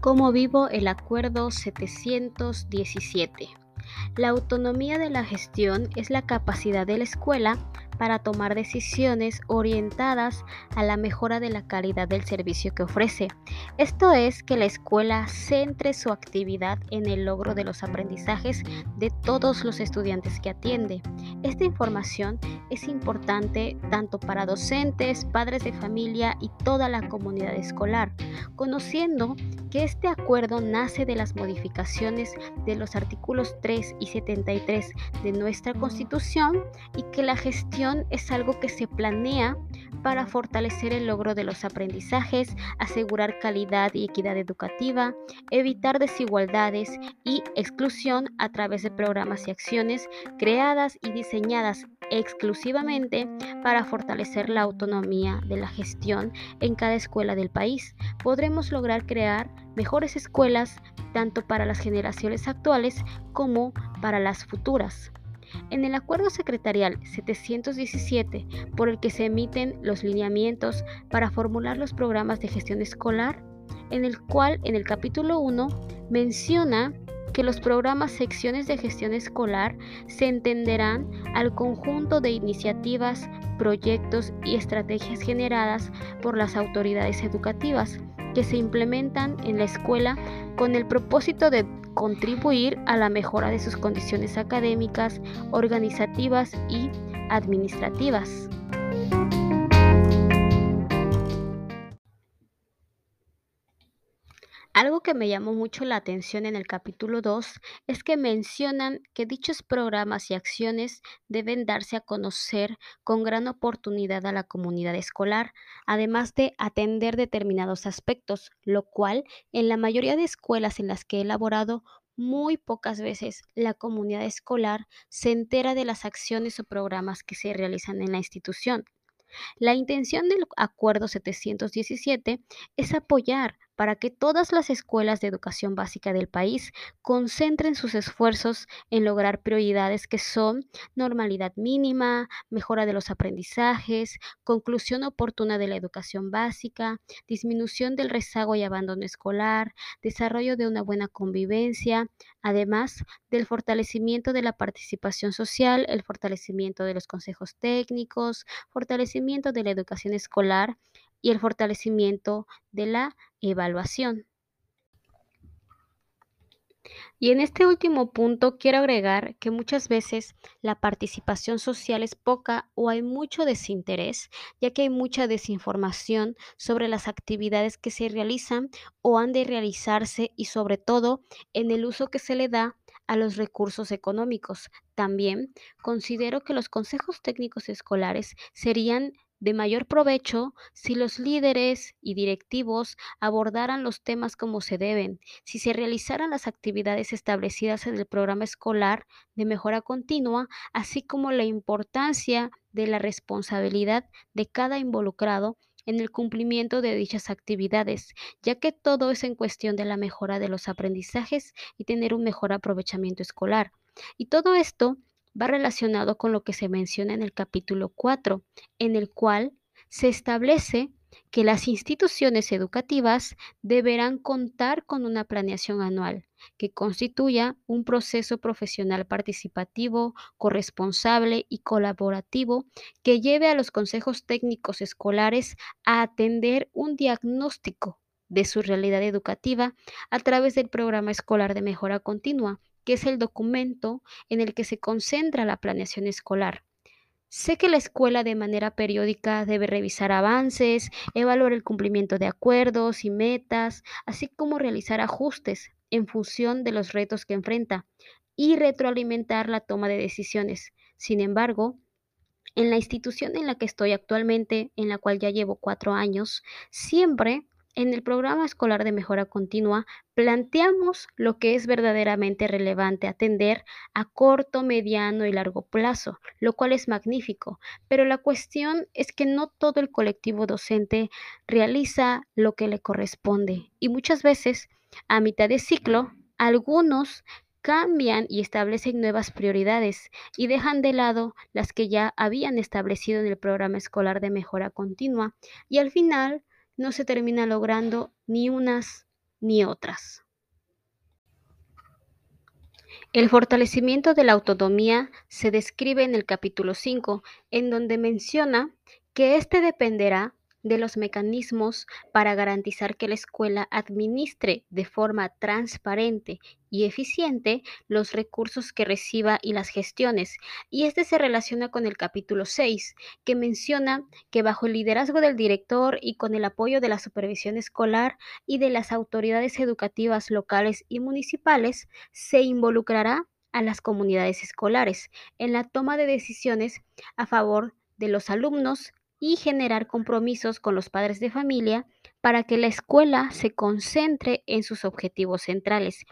¿Cómo vivo el Acuerdo 717? La autonomía de la gestión es la capacidad de la escuela para tomar decisiones orientadas a la mejora de la calidad del servicio que ofrece. Esto es que la escuela centre su actividad en el logro de los aprendizajes de todos los estudiantes que atiende. Esta información es importante tanto para docentes, padres de familia y toda la comunidad escolar, conociendo que este acuerdo nace de las modificaciones de los artículos 3 y 73 de nuestra Constitución y que la gestión es algo que se planea para fortalecer el logro de los aprendizajes, asegurar calidad y equidad educativa, evitar desigualdades y exclusión a través de programas y acciones creadas y diseñadas exclusivamente para fortalecer la autonomía de la gestión en cada escuela del país. Podremos lograr crear mejores escuelas tanto para las generaciones actuales como para las futuras. En el acuerdo secretarial 717, por el que se emiten los lineamientos para formular los programas de gestión escolar, en el cual en el capítulo 1 menciona que los programas secciones de gestión escolar se entenderán al conjunto de iniciativas, proyectos y estrategias generadas por las autoridades educativas que se implementan en la escuela con el propósito de contribuir a la mejora de sus condiciones académicas, organizativas y administrativas. Algo que me llamó mucho la atención en el capítulo 2 es que mencionan que dichos programas y acciones deben darse a conocer con gran oportunidad a la comunidad escolar, además de atender determinados aspectos, lo cual en la mayoría de escuelas en las que he elaborado muy pocas veces la comunidad escolar se entera de las acciones o programas que se realizan en la institución. La intención del Acuerdo 717 es apoyar para que todas las escuelas de educación básica del país concentren sus esfuerzos en lograr prioridades que son normalidad mínima, mejora de los aprendizajes, conclusión oportuna de la educación básica, disminución del rezago y abandono escolar, desarrollo de una buena convivencia, además del fortalecimiento de la participación social, el fortalecimiento de los consejos técnicos, fortalecimiento de la educación escolar, y el fortalecimiento de la evaluación. Y en este último punto quiero agregar que muchas veces la participación social es poca o hay mucho desinterés, ya que hay mucha desinformación sobre las actividades que se realizan o han de realizarse y sobre todo en el uso que se le da a los recursos económicos. También considero que los consejos técnicos escolares serían de mayor provecho si los líderes y directivos abordaran los temas como se deben, si se realizaran las actividades establecidas en el programa escolar de mejora continua, así como la importancia de la responsabilidad de cada involucrado en el cumplimiento de dichas actividades, ya que todo es en cuestión de la mejora de los aprendizajes y tener un mejor aprovechamiento escolar. Y todo esto va relacionado con lo que se menciona en el capítulo 4, en el cual se establece que las instituciones educativas deberán contar con una planeación anual que constituya un proceso profesional participativo, corresponsable y colaborativo que lleve a los consejos técnicos escolares a atender un diagnóstico de su realidad educativa a través del programa escolar de mejora continua que es el documento en el que se concentra la planeación escolar. Sé que la escuela de manera periódica debe revisar avances, evaluar el cumplimiento de acuerdos y metas, así como realizar ajustes en función de los retos que enfrenta y retroalimentar la toma de decisiones. Sin embargo, en la institución en la que estoy actualmente, en la cual ya llevo cuatro años, siempre en el programa escolar de mejora continua planteamos lo que es verdaderamente relevante atender a corto, mediano y largo plazo, lo cual es magnífico, pero la cuestión es que no todo el colectivo docente realiza lo que le corresponde y muchas veces a mitad de ciclo algunos cambian y establecen nuevas prioridades y dejan de lado las que ya habían establecido en el programa escolar de mejora continua y al final no se termina logrando ni unas ni otras. El fortalecimiento de la autonomía se describe en el capítulo 5, en donde menciona que éste dependerá de los mecanismos para garantizar que la escuela administre de forma transparente y eficiente los recursos que reciba y las gestiones. Y este se relaciona con el capítulo 6, que menciona que bajo el liderazgo del director y con el apoyo de la supervisión escolar y de las autoridades educativas locales y municipales, se involucrará a las comunidades escolares en la toma de decisiones a favor de los alumnos y generar compromisos con los padres de familia para que la escuela se concentre en sus objetivos centrales.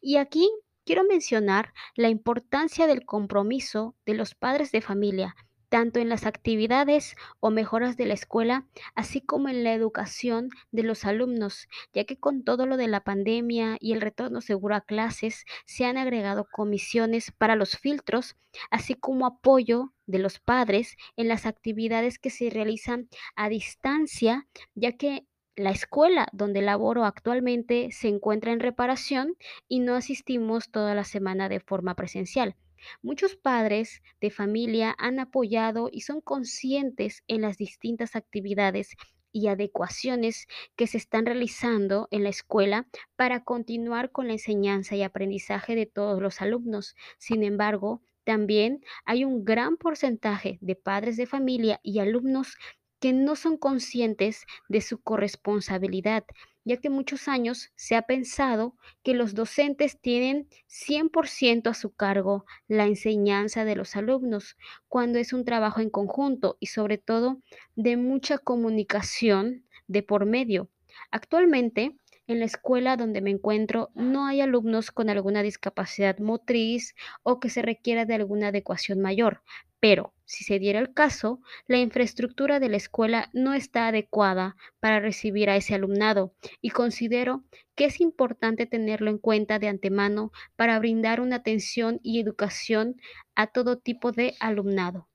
Y aquí quiero mencionar la importancia del compromiso de los padres de familia tanto en las actividades o mejoras de la escuela, así como en la educación de los alumnos, ya que con todo lo de la pandemia y el retorno seguro a clases, se han agregado comisiones para los filtros, así como apoyo de los padres en las actividades que se realizan a distancia, ya que la escuela donde laboro actualmente se encuentra en reparación y no asistimos toda la semana de forma presencial. Muchos padres de familia han apoyado y son conscientes en las distintas actividades y adecuaciones que se están realizando en la escuela para continuar con la enseñanza y aprendizaje de todos los alumnos. Sin embargo, también hay un gran porcentaje de padres de familia y alumnos que no son conscientes de su corresponsabilidad, ya que muchos años se ha pensado que los docentes tienen 100% a su cargo la enseñanza de los alumnos, cuando es un trabajo en conjunto y sobre todo de mucha comunicación de por medio. Actualmente, en la escuela donde me encuentro no hay alumnos con alguna discapacidad motriz o que se requiera de alguna adecuación mayor, pero si se diera el caso, la infraestructura de la escuela no está adecuada para recibir a ese alumnado y considero que es importante tenerlo en cuenta de antemano para brindar una atención y educación a todo tipo de alumnado.